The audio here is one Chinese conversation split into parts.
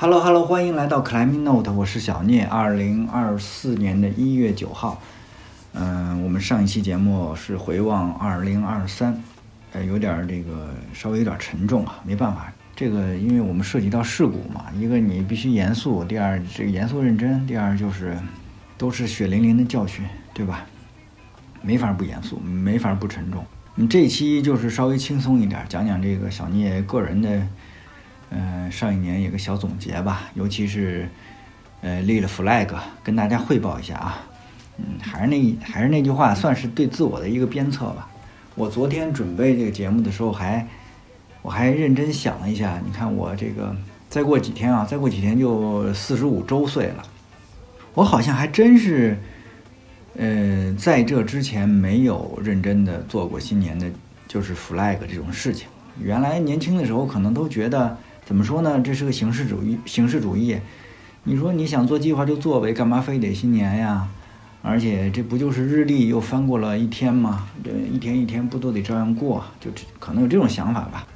Hello Hello，欢迎来到 Climbing Note，我是小聂。二零二四年的一月九号，嗯，我们上一期节目是回望二零二三，呃，有点这个稍微有点沉重啊，没办法，这个因为我们涉及到事故嘛，一个你必须严肃，第二这个严肃认真，第二就是都是血淋淋的教训，对吧？没法不严肃，没法不沉重。嗯，这期就是稍微轻松一点，讲讲这个小聂个人的。嗯，上一年有个小总结吧，尤其是，呃，立了 flag，跟大家汇报一下啊。嗯，还是那还是那句话，算是对自我的一个鞭策吧。我昨天准备这个节目的时候，还我还认真想了一下，你看我这个再过几天啊，再过几天就四十五周岁了。我好像还真是，呃，在这之前没有认真的做过新年的，就是 flag 这种事情。原来年轻的时候可能都觉得。怎么说呢？这是个形式主义，形式主义。你说你想做计划就做呗，干嘛非得新年呀？而且这不就是日历又翻过了一天吗？这一天一天不都得照样过？就可能有这种想法吧。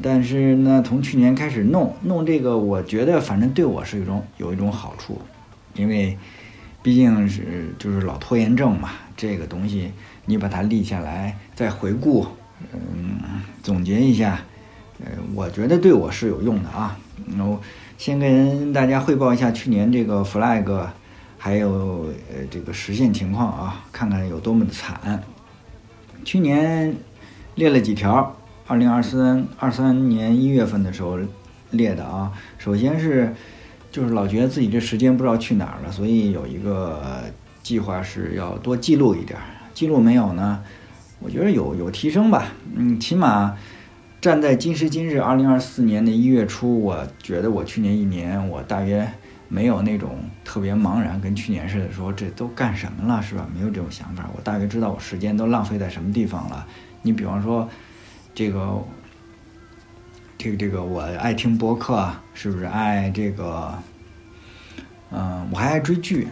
但是呢，从去年开始弄弄这个，我觉得反正对我是一种有一种好处，因为毕竟是就是老拖延症嘛。这个东西你把它立下来，再回顾，嗯，总结一下。呃，我觉得对我是有用的啊。那我先跟大家汇报一下去年这个 flag，还有呃这个实现情况啊，看看有多么的惨。去年列了几条，二零二三二三年一月份的时候列的啊。首先是就是老觉得自己这时间不知道去哪儿了，所以有一个计划是要多记录一点。记录没有呢？我觉得有有提升吧，嗯，起码。站在今时今日，二零二四年的一月初，我觉得我去年一年，我大约没有那种特别茫然，跟去年似的，说这都干什么了，是吧？没有这种想法。我大约知道我时间都浪费在什么地方了。你比方说，这个，这个，这个，我爱听播客，是不是？爱这个，嗯，我还爱追剧，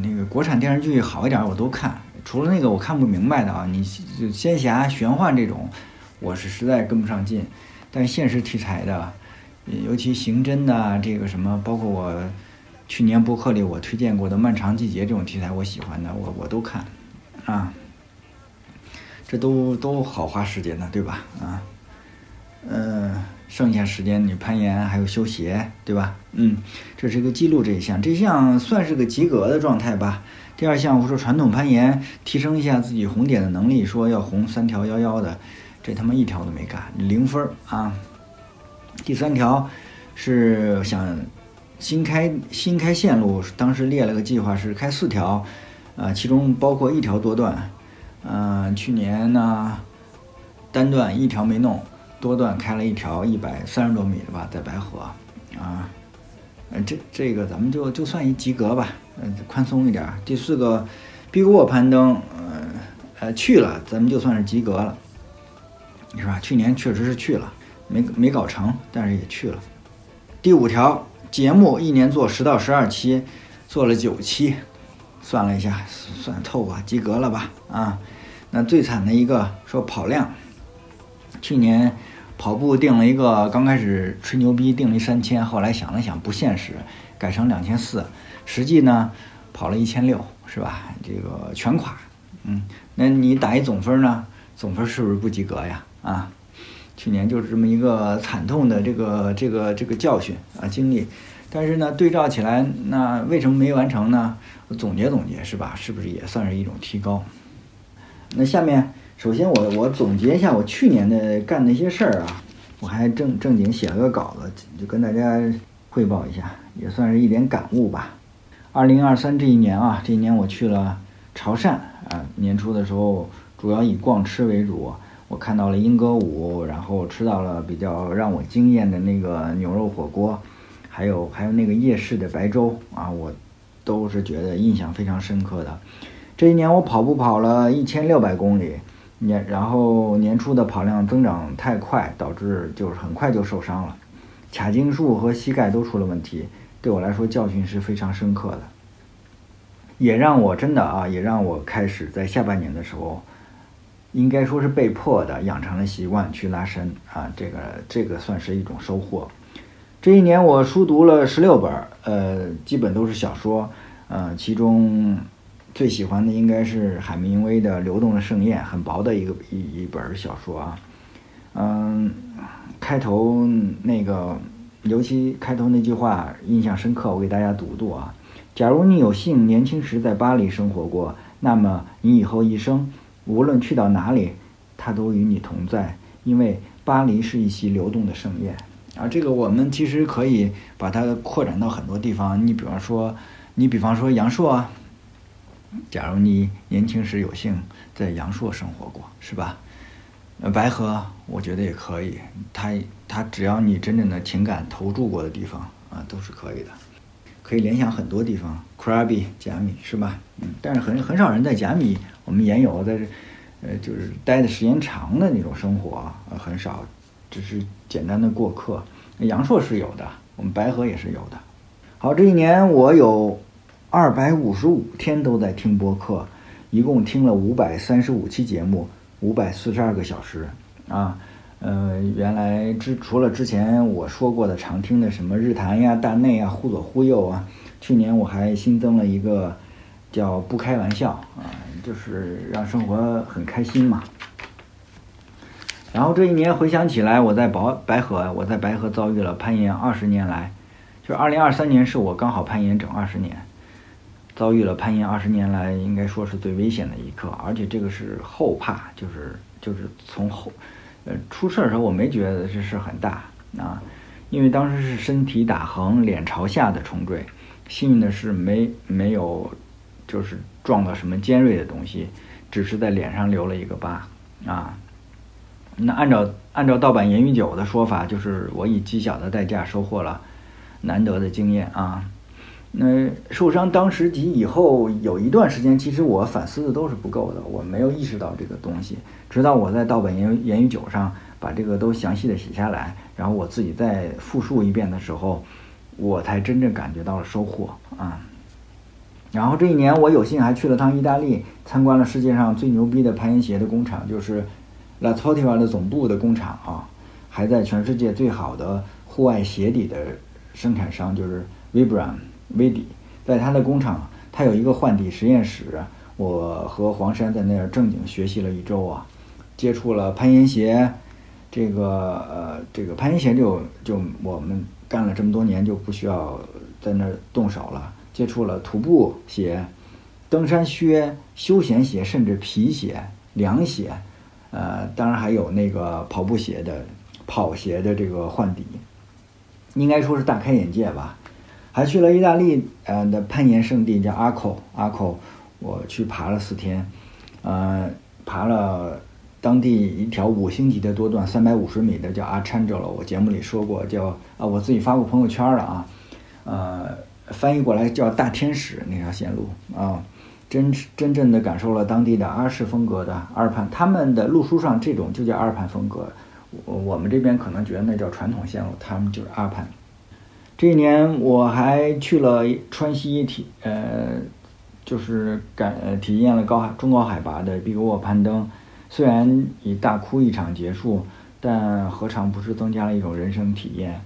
那个国产电视剧好一点我都看，除了那个我看不明白的啊，你仙侠、玄幻这种。我是实在跟不上劲，但现实题材的，尤其刑侦的这个什么，包括我去年博客里我推荐过的《漫长季节》这种题材，我喜欢的，我我都看，啊，这都都好花时间的，对吧？啊，嗯，剩下时间你攀岩还有修鞋，对吧？嗯，这是一个记录这一项，这项算是个及格的状态吧。第二项我说传统攀岩，提升一下自己红点的能力，说要红三条幺幺的。这他妈一条都没干，零分儿啊！第三条是想新开新开线路，当时列了个计划是开四条，啊，其中包括一条多段，嗯，去年呢单段一条没弄，多段开了一条一百三十多米的吧，在白河，啊，嗯，这这个咱们就就算一及格吧，嗯，宽松一点。第四个碧沃攀登，呃呃去了，咱们就算是及格了。是吧？去年确实是去了，没没搞成，但是也去了。第五条节目一年做十到十二期，做了九期，算了一下，算凑合及格了吧？啊，那最惨的一个说跑量，去年跑步定了一个，刚开始吹牛逼定了三千，后来想了想不现实，改成两千四，实际呢跑了一千六，是吧？这个全垮。嗯，那你打一总分呢？总分是不是不及格呀？啊，去年就是这么一个惨痛的这个这个这个教训啊经历，但是呢，对照起来，那为什么没完成呢？我总结总结是吧？是不是也算是一种提高？那下面，首先我我总结一下我去年的干的一些事儿啊，我还正正经写了个稿子，就跟大家汇报一下，也算是一点感悟吧。二零二三这一年啊，这一年我去了潮汕啊，年初的时候主要以逛吃为主。我看到了英歌舞，然后吃到了比较让我惊艳的那个牛肉火锅，还有还有那个夜市的白粥啊，我都是觉得印象非常深刻的。这一年我跑步跑了一千六百公里，年然后年初的跑量增长太快，导致就是很快就受伤了，髂胫束和膝盖都出了问题，对我来说教训是非常深刻的，也让我真的啊，也让我开始在下半年的时候。应该说是被迫的养成了习惯去拉伸啊，这个这个算是一种收获。这一年我书读了十六本，呃，基本都是小说，呃，其中最喜欢的应该是海明威的《流动的盛宴》，很薄的一个一一本小说啊。嗯，开头那个，尤其开头那句话印象深刻，我给大家读读啊。假如你有幸年轻时在巴黎生活过，那么你以后一生无论去到哪里，它都与你同在，因为巴黎是一席流动的盛宴。啊，这个我们其实可以把它扩展到很多地方。你比方说，你比方说阳朔啊，假如你年轻时有幸在阳朔生活过，是吧？呃，白河我觉得也可以，它它只要你真正的情感投注过的地方啊，都是可以的。可以联想很多地方，Krabi 甲米是吧？嗯，但是很很少人在甲米，我们研友在这，呃，就是待的时间长的那种生活啊，很少，只是简单的过客。阳朔是有的，我们白河也是有的。好，这一年我有二百五十五天都在听播客，一共听了五百三十五期节目，五百四十二个小时啊。呃，原来之除了之前我说过的常听的什么日坛呀、大内啊、忽左忽右啊，去年我还新增了一个叫不开玩笑啊，就是让生活很开心嘛。然后这一年回想起来，我在白白河，我在白河遭遇了攀岩二十年来，就是二零二三年是我刚好攀岩整二十年，遭遇了攀岩二十年来应该说是最危险的一刻，而且这个是后怕，就是就是从后。呃，出事儿的时候我没觉得这事很大啊，因为当时是身体打横、脸朝下的冲坠，幸运的是没没有，就是撞到什么尖锐的东西，只是在脸上留了一个疤啊。那按照按照盗版言语酒的说法，就是我以极小的代价收获了难得的经验啊。那受伤当时及以后有一段时间，其实我反思的都是不够的，我没有意识到这个东西。直到我在盗版言言语酒上把这个都详细的写下来，然后我自己再复述一遍的时候，我才真正感觉到了收获啊。然后这一年我有幸还去了趟意大利，参观了世界上最牛逼的攀岩鞋的工厂，就是 La Tortiva 的总部的工厂啊，还在全世界最好的户外鞋底的生产商就是 Vibram。威迪，在他的工厂，他有一个换底实验室。我和黄山在那儿正经学习了一周啊，接触了攀岩鞋，这个呃，这个攀岩鞋就就我们干了这么多年就不需要在那儿动手了。接触了徒步鞋、登山靴、休闲鞋，甚至皮鞋、凉鞋，呃，当然还有那个跑步鞋的跑鞋的这个换底，应该说是大开眼界吧。还去了意大利呃的攀岩圣地叫阿口阿口，我去爬了四天，呃，爬了当地一条五星级的多段三百五十米的叫阿찬저了，我节目里说过叫啊，我自己发过朋友圈了啊，呃，翻译过来叫大天使那条线路啊，真真正的感受了当地的阿式风格的阿尔潘，他们的路书上这种就叫阿尔潘风格，我我们这边可能觉得那叫传统线路，他们就是阿尔潘。这一年我还去了川西体，呃，就是感呃体验了高海中高海拔的比格沃攀登，虽然以大哭一场结束，但何尝不是增加了一种人生体验？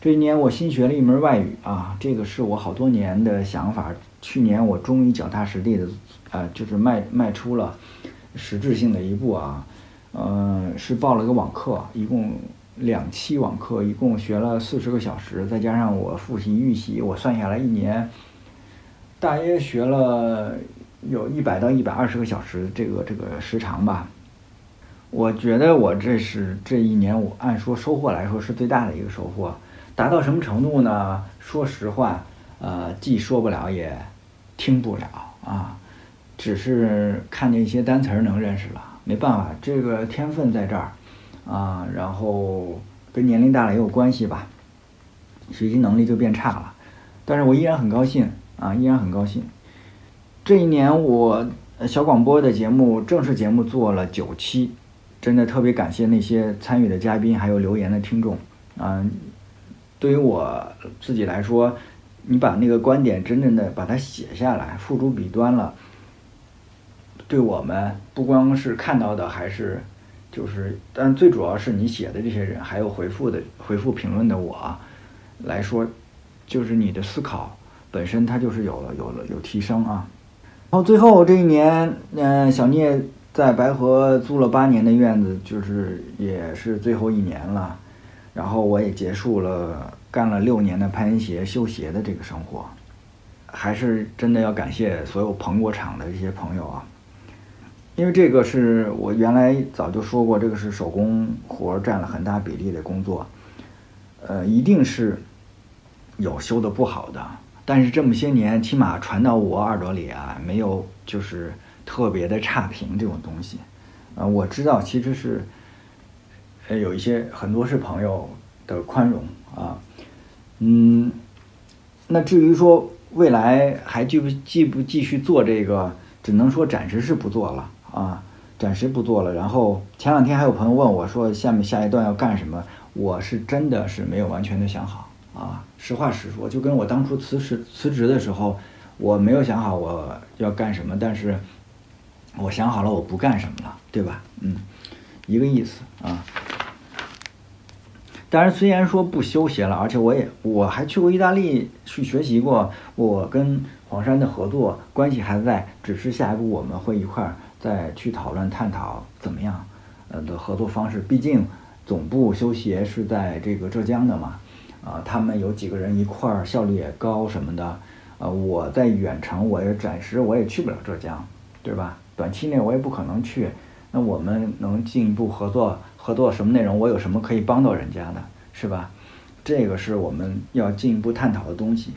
这一年我新学了一门外语啊，这个是我好多年的想法，去年我终于脚踏实地的，呃，就是迈迈出了实质性的一步啊，嗯，是报了个网课，一共。两期网课一共学了四十个小时，再加上我复习预习，我算下来一年，大约学了有一百到一百二十个小时，这个这个时长吧。我觉得我这是这一年我按说收获来说是最大的一个收获。达到什么程度呢？说实话，呃，既说不了也听不了啊，只是看见一些单词儿能认识了。没办法，这个天分在这儿。啊，然后跟年龄大了也有关系吧，学习能力就变差了，但是我依然很高兴啊，依然很高兴。这一年我小广播的节目正式节目做了九期，真的特别感谢那些参与的嘉宾还有留言的听众啊。对于我自己来说，你把那个观点真正的把它写下来，付诸笔端了，对我们不光是看到的，还是。就是，但最主要是你写的这些人，还有回复的回复评论的我，来说，就是你的思考本身它就是有了有了有提升啊。然后最后这一年，嗯，小聂在白河租了八年的院子，就是也是最后一年了。然后我也结束了干了六年的攀岩鞋修鞋的这个生活，还是真的要感谢所有捧过场的这些朋友啊，因为这个是我原来早就说过，这个是手工活占了很大比例的工作，呃，一定是有修的不好的。但是这么些年，起码传到我耳朵里啊，没有就是特别的差评这种东西，啊，我知道其实是，呃，有一些很多是朋友的宽容啊，嗯，那至于说未来还继不继不继续做这个，只能说暂时是不做了啊，暂时不做了。然后前两天还有朋友问我说，下面下一段要干什么？我是真的是没有完全的想好。啊，实话实说，就跟我当初辞职辞职的时候，我没有想好我要干什么，但是我想好了我不干什么了，对吧？嗯，一个意思啊。当然，虽然说不修鞋了，而且我也我还去过意大利去学习过，我跟黄山的合作关系还在，只是下一步我们会一块儿再去讨论探讨怎么样呃的合作方式。毕竟总部修鞋是在这个浙江的嘛。啊，他们有几个人一块儿，效率也高什么的。呃，我在远程，我也暂时我也去不了浙江，对吧？短期内我也不可能去。那我们能进一步合作，合作什么内容？我有什么可以帮到人家的，是吧？这个是我们要进一步探讨的东西。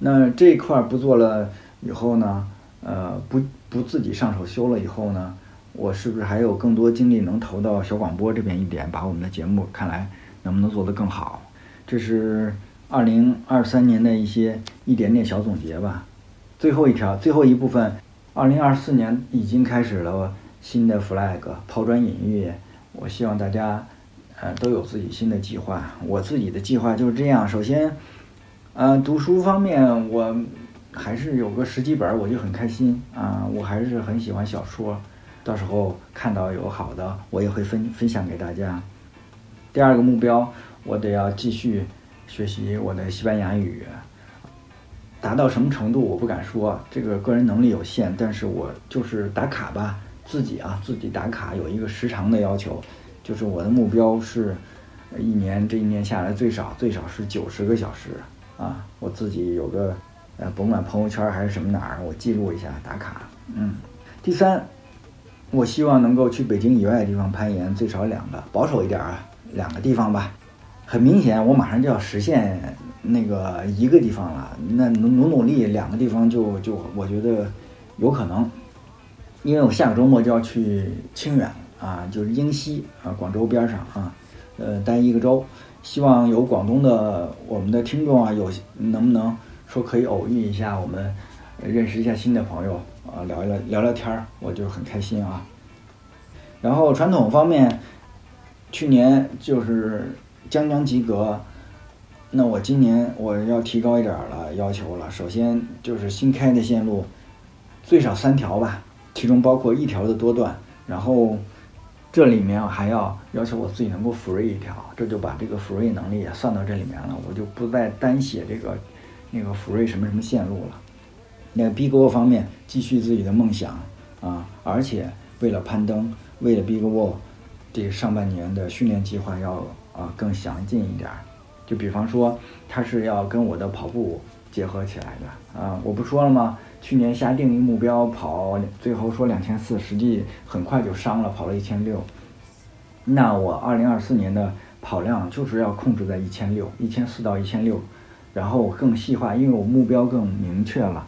那这块儿不做了以后呢？呃，不不自己上手修了以后呢？我是不是还有更多精力能投到小广播这边一点，把我们的节目看来能不能做得更好？这是二零二三年的一些一点点小总结吧。最后一条，最后一部分，二零二四年已经开始了新的 flag，抛砖引玉。我希望大家，呃，都有自己新的计划。我自己的计划就是这样：首先，呃，读书方面，我还是有个十几本，我就很开心啊。我还是很喜欢小说，到时候看到有好的，我也会分分享给大家。第二个目标。我得要继续学习我的西班牙语，达到什么程度我不敢说，这个个人能力有限，但是我就是打卡吧，自己啊自己打卡有一个时长的要求，就是我的目标是，一年这一年下来最少最少是九十个小时啊，我自己有个呃甭管朋友圈还是什么哪儿，我记录一下打卡。嗯，第三，我希望能够去北京以外的地方攀岩，最少两个，保守一点啊，两个地方吧。很明显，我马上就要实现那个一个地方了。那努努努力，两个地方就就我觉得有可能。因为我下个周末就要去清远啊，就是英西啊，广州边上啊，呃，待一个周。希望有广东的我们的听众啊，有能不能说可以偶遇一下，我们认识一下新的朋友啊，聊一聊聊聊天儿，我就很开心啊。然后传统方面，去年就是。将将及格，那我今年我要提高一点了要求了。首先就是新开的线路，最少三条吧，其中包括一条的多段。然后这里面我还要要求我自己能够 free 一条，这就把这个 free 能力也算到这里面了。我就不再单写这个那个福瑞什么什么线路了。那个 big wall 方面继续自己的梦想啊，而且为了攀登，为了 big wall，这上半年的训练计划要。啊，更详尽一点，就比方说，它是要跟我的跑步结合起来的啊！我不说了吗？去年下定一目标跑，最后说两千四，实际很快就伤了，跑了一千六。那我二零二四年的跑量就是要控制在一千六，一千四到一千六，然后更细化，因为我目标更明确了，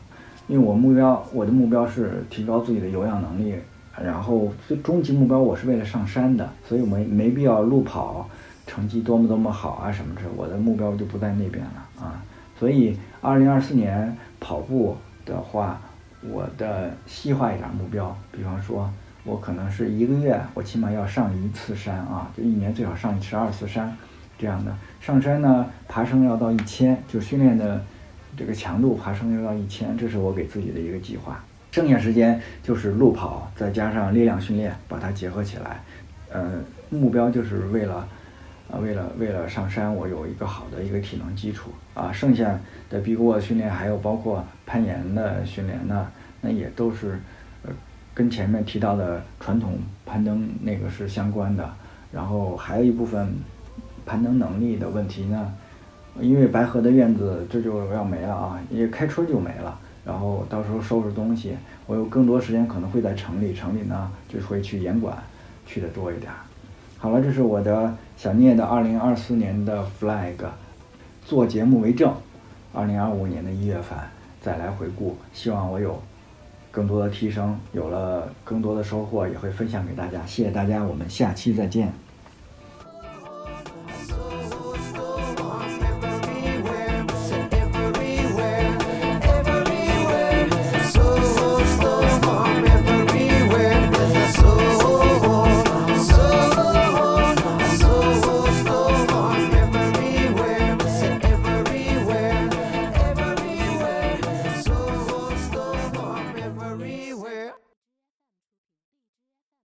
因为我目标我的目标是提高自己的有氧能力，然后最终极目标我是为了上山的，所以没没必要路跑。成绩多么多么好啊，什么的，我的目标就不在那边了啊。所以，二零二四年跑步的话，我的细化一点目标，比方说，我可能是一个月，我起码要上一次山啊，就一年最好上十二次山，这样的。上山呢，爬升要到一千，就训练的这个强度，爬升要到一千，这是我给自己的一个计划。剩下时间就是路跑，再加上力量训练，把它结合起来。呃，目标就是为了。啊，为了为了上山，我有一个好的一个体能基础啊。剩下的臂卧训练，还有包括攀岩的训练，那那也都是呃跟前面提到的传统攀登那个是相关的。然后还有一部分攀登能力的问题呢，因为白河的院子这就要没了啊，因为开春就没了。然后到时候收拾东西，我有更多时间可能会在城里，城里呢就会去严管去的多一点。好了，这是我的小聂的二零二四年的 flag，做节目为证，二零二五年的一月份再来回顾，希望我有更多的提升，有了更多的收获，也会分享给大家。谢谢大家，我们下期再见。